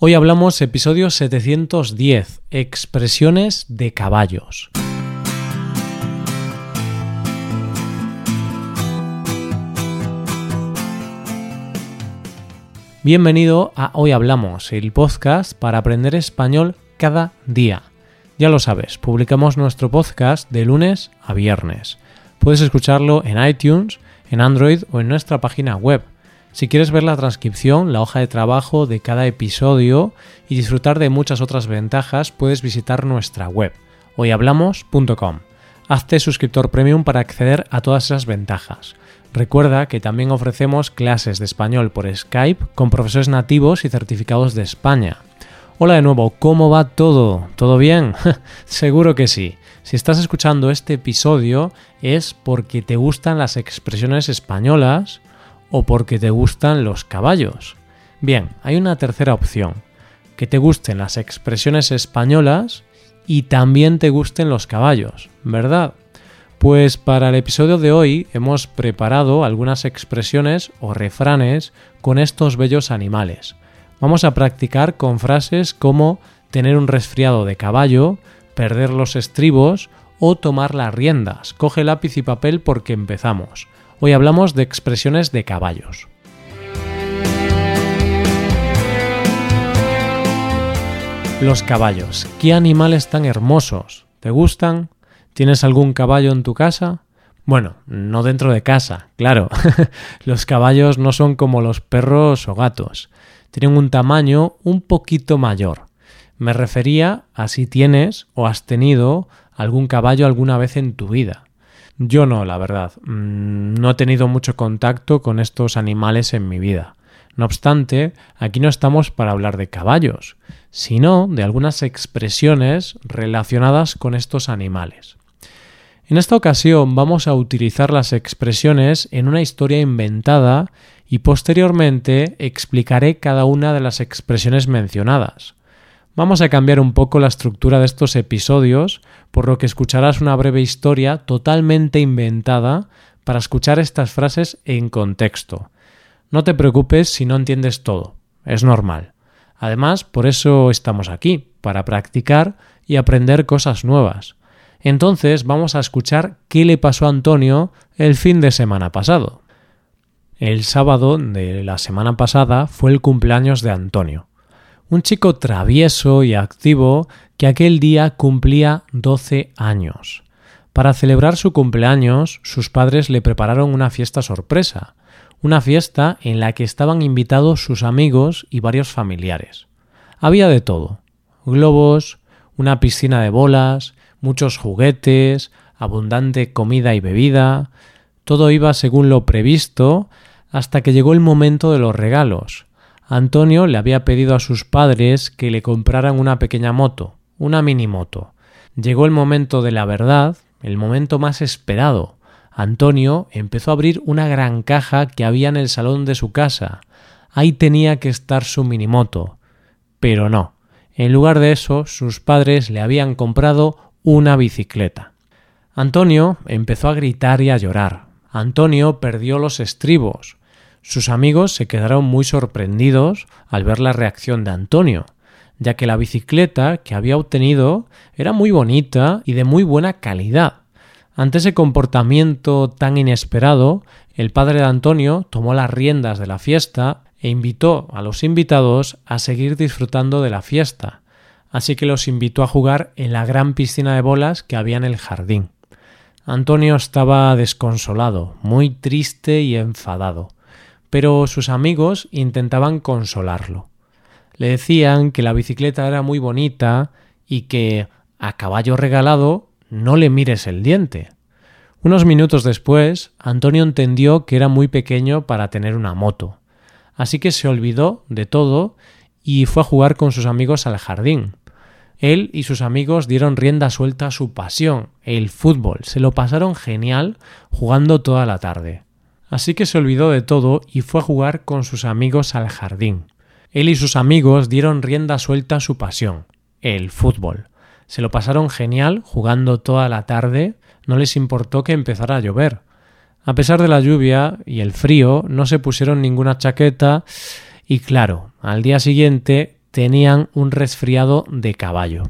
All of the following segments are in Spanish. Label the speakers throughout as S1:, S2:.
S1: Hoy hablamos episodio 710, expresiones de caballos. Bienvenido a Hoy Hablamos, el podcast para aprender español cada día. Ya lo sabes, publicamos nuestro podcast de lunes a viernes. Puedes escucharlo en iTunes, en Android o en nuestra página web. Si quieres ver la transcripción, la hoja de trabajo de cada episodio y disfrutar de muchas otras ventajas, puedes visitar nuestra web, hoyhablamos.com. Hazte suscriptor premium para acceder a todas esas ventajas. Recuerda que también ofrecemos clases de español por Skype con profesores nativos y certificados de España. Hola de nuevo, ¿cómo va todo? ¿Todo bien? Seguro que sí. Si estás escuchando este episodio es porque te gustan las expresiones españolas o porque te gustan los caballos. Bien, hay una tercera opción, que te gusten las expresiones españolas y también te gusten los caballos, ¿verdad? Pues para el episodio de hoy hemos preparado algunas expresiones o refranes con estos bellos animales. Vamos a practicar con frases como tener un resfriado de caballo, perder los estribos o tomar las riendas. Coge lápiz y papel porque empezamos. Hoy hablamos de expresiones de caballos. Los caballos. ¿Qué animales tan hermosos? ¿Te gustan? ¿Tienes algún caballo en tu casa? Bueno, no dentro de casa, claro. los caballos no son como los perros o gatos. Tienen un tamaño un poquito mayor. Me refería a si tienes o has tenido algún caballo alguna vez en tu vida. Yo no, la verdad. Mm, no he tenido mucho contacto con estos animales en mi vida. No obstante, aquí no estamos para hablar de caballos, sino de algunas expresiones relacionadas con estos animales. En esta ocasión vamos a utilizar las expresiones en una historia inventada y posteriormente explicaré cada una de las expresiones mencionadas. Vamos a cambiar un poco la estructura de estos episodios, por lo que escucharás una breve historia totalmente inventada para escuchar estas frases en contexto. No te preocupes si no entiendes todo, es normal. Además, por eso estamos aquí, para practicar y aprender cosas nuevas. Entonces vamos a escuchar qué le pasó a Antonio el fin de semana pasado. El sábado de la semana pasada fue el cumpleaños de Antonio, un chico travieso y activo que aquel día cumplía 12 años. Para celebrar su cumpleaños, sus padres le prepararon una fiesta sorpresa, una fiesta en la que estaban invitados sus amigos y varios familiares. Había de todo globos, una piscina de bolas, muchos juguetes, abundante comida y bebida, todo iba según lo previsto hasta que llegó el momento de los regalos. Antonio le había pedido a sus padres que le compraran una pequeña moto, una mini moto. Llegó el momento de la verdad, el momento más esperado. Antonio empezó a abrir una gran caja que había en el salón de su casa. Ahí tenía que estar su minimoto. Pero no. En lugar de eso, sus padres le habían comprado una bicicleta. Antonio empezó a gritar y a llorar. Antonio perdió los estribos. Sus amigos se quedaron muy sorprendidos al ver la reacción de Antonio, ya que la bicicleta que había obtenido era muy bonita y de muy buena calidad. Ante ese comportamiento tan inesperado, el padre de Antonio tomó las riendas de la fiesta e invitó a los invitados a seguir disfrutando de la fiesta, así que los invitó a jugar en la gran piscina de bolas que había en el jardín. Antonio estaba desconsolado, muy triste y enfadado, pero sus amigos intentaban consolarlo. Le decían que la bicicleta era muy bonita y que a caballo regalado no le mires el diente. Unos minutos después, Antonio entendió que era muy pequeño para tener una moto, así que se olvidó de todo y fue a jugar con sus amigos al jardín. Él y sus amigos dieron rienda suelta a su pasión, el fútbol. Se lo pasaron genial jugando toda la tarde. Así que se olvidó de todo y fue a jugar con sus amigos al jardín. Él y sus amigos dieron rienda suelta a su pasión, el fútbol. Se lo pasaron genial jugando toda la tarde, no les importó que empezara a llover. A pesar de la lluvia y el frío, no se pusieron ninguna chaqueta y claro, al día siguiente tenían un resfriado de caballo.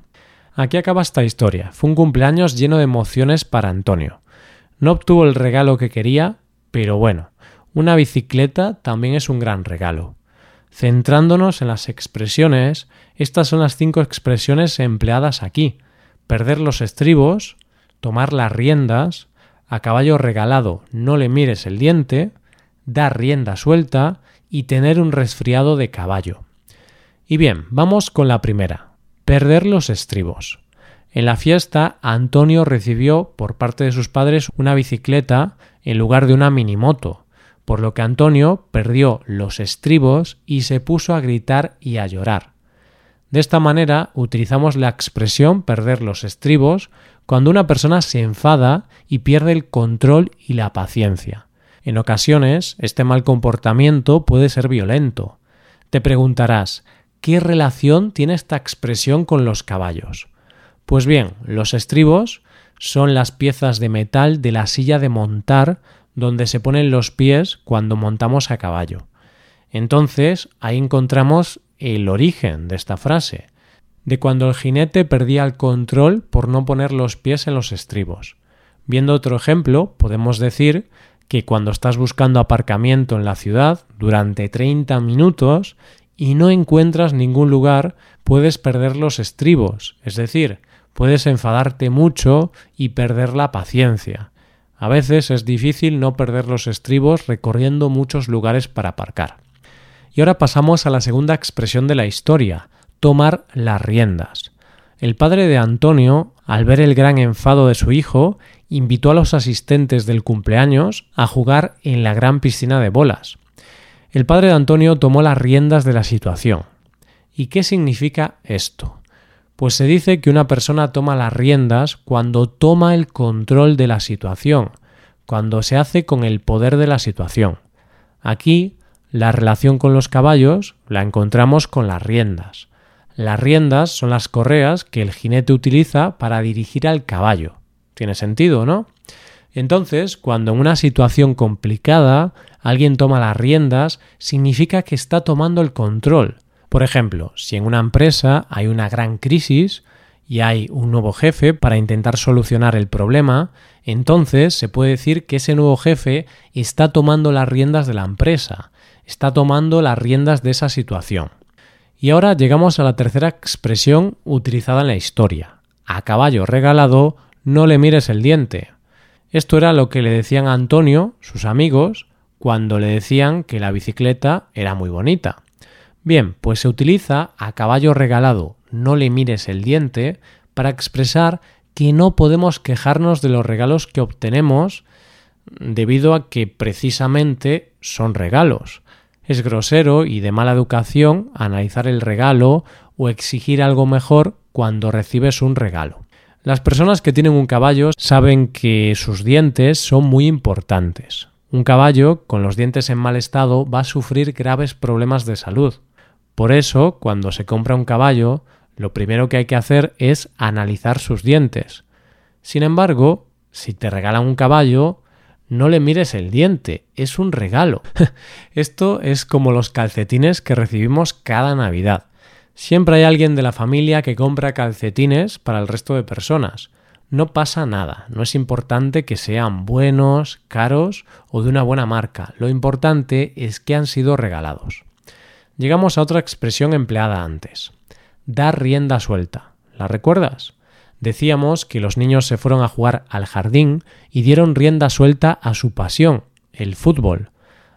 S1: Aquí acaba esta historia. Fue un cumpleaños lleno de emociones para Antonio. No obtuvo el regalo que quería, pero bueno, una bicicleta también es un gran regalo. Centrándonos en las expresiones, estas son las cinco expresiones empleadas aquí. Perder los estribos, tomar las riendas, a caballo regalado no le mires el diente, dar rienda suelta y tener un resfriado de caballo. Y bien, vamos con la primera, perder los estribos. En la fiesta, Antonio recibió por parte de sus padres una bicicleta en lugar de una minimoto, por lo que Antonio perdió los estribos y se puso a gritar y a llorar. De esta manera utilizamos la expresión perder los estribos cuando una persona se enfada y pierde el control y la paciencia. En ocasiones, este mal comportamiento puede ser violento. Te preguntarás, ¿qué relación tiene esta expresión con los caballos? Pues bien, los estribos son las piezas de metal de la silla de montar donde se ponen los pies cuando montamos a caballo. Entonces, ahí encontramos el origen de esta frase, de cuando el jinete perdía el control por no poner los pies en los estribos. Viendo otro ejemplo, podemos decir que cuando estás buscando aparcamiento en la ciudad durante 30 minutos y no encuentras ningún lugar, puedes perder los estribos, es decir, puedes enfadarte mucho y perder la paciencia. A veces es difícil no perder los estribos recorriendo muchos lugares para aparcar. Y ahora pasamos a la segunda expresión de la historia, tomar las riendas. El padre de Antonio, al ver el gran enfado de su hijo, invitó a los asistentes del cumpleaños a jugar en la gran piscina de bolas. El padre de Antonio tomó las riendas de la situación. ¿Y qué significa esto? Pues se dice que una persona toma las riendas cuando toma el control de la situación, cuando se hace con el poder de la situación. Aquí la relación con los caballos la encontramos con las riendas. Las riendas son las correas que el jinete utiliza para dirigir al caballo. Tiene sentido, ¿no? Entonces, cuando en una situación complicada alguien toma las riendas, significa que está tomando el control. Por ejemplo, si en una empresa hay una gran crisis y hay un nuevo jefe para intentar solucionar el problema, entonces se puede decir que ese nuevo jefe está tomando las riendas de la empresa, está tomando las riendas de esa situación. Y ahora llegamos a la tercera expresión utilizada en la historia. A caballo regalado, no le mires el diente. Esto era lo que le decían a Antonio, sus amigos, cuando le decían que la bicicleta era muy bonita. Bien, pues se utiliza a caballo regalado, no le mires el diente, para expresar que no podemos quejarnos de los regalos que obtenemos debido a que precisamente son regalos. Es grosero y de mala educación analizar el regalo o exigir algo mejor cuando recibes un regalo. Las personas que tienen un caballo saben que sus dientes son muy importantes. Un caballo con los dientes en mal estado va a sufrir graves problemas de salud. Por eso, cuando se compra un caballo, lo primero que hay que hacer es analizar sus dientes. Sin embargo, si te regalan un caballo, no le mires el diente, es un regalo. Esto es como los calcetines que recibimos cada Navidad. Siempre hay alguien de la familia que compra calcetines para el resto de personas. No pasa nada, no es importante que sean buenos, caros o de una buena marca, lo importante es que han sido regalados. Llegamos a otra expresión empleada antes, dar rienda suelta. ¿La recuerdas? Decíamos que los niños se fueron a jugar al jardín y dieron rienda suelta a su pasión, el fútbol.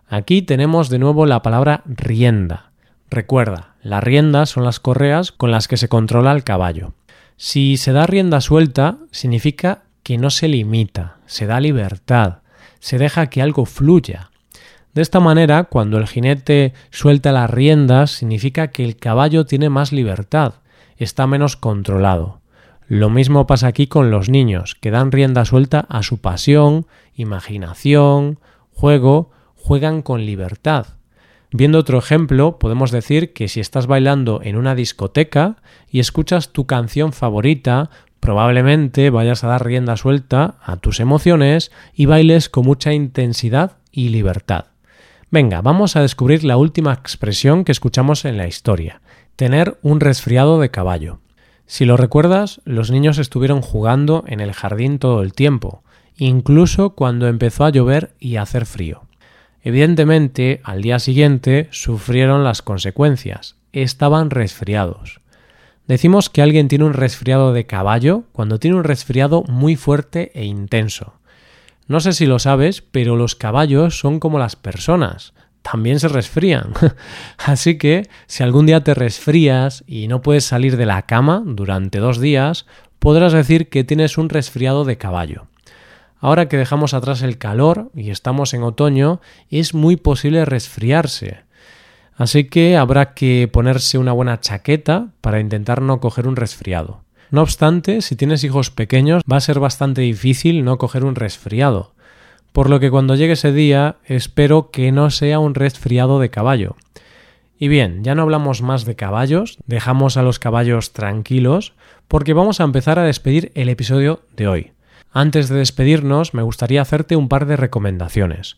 S1: Aquí tenemos de nuevo la palabra rienda. Recuerda, las riendas son las correas con las que se controla el caballo. Si se da rienda suelta, significa que no se limita, se da libertad, se deja que algo fluya. De esta manera, cuando el jinete suelta las riendas, significa que el caballo tiene más libertad, está menos controlado. Lo mismo pasa aquí con los niños, que dan rienda suelta a su pasión, imaginación, juego, juegan con libertad. Viendo otro ejemplo, podemos decir que si estás bailando en una discoteca y escuchas tu canción favorita, probablemente vayas a dar rienda suelta a tus emociones y bailes con mucha intensidad y libertad. Venga, vamos a descubrir la última expresión que escuchamos en la historia, tener un resfriado de caballo. Si lo recuerdas, los niños estuvieron jugando en el jardín todo el tiempo, incluso cuando empezó a llover y a hacer frío. Evidentemente, al día siguiente sufrieron las consecuencias. Estaban resfriados. Decimos que alguien tiene un resfriado de caballo cuando tiene un resfriado muy fuerte e intenso. No sé si lo sabes, pero los caballos son como las personas también se resfrían. Así que si algún día te resfrías y no puedes salir de la cama durante dos días, podrás decir que tienes un resfriado de caballo. Ahora que dejamos atrás el calor y estamos en otoño, es muy posible resfriarse. Así que habrá que ponerse una buena chaqueta para intentar no coger un resfriado. No obstante, si tienes hijos pequeños va a ser bastante difícil no coger un resfriado, por lo que cuando llegue ese día espero que no sea un resfriado de caballo. Y bien, ya no hablamos más de caballos, dejamos a los caballos tranquilos, porque vamos a empezar a despedir el episodio de hoy. Antes de despedirnos, me gustaría hacerte un par de recomendaciones.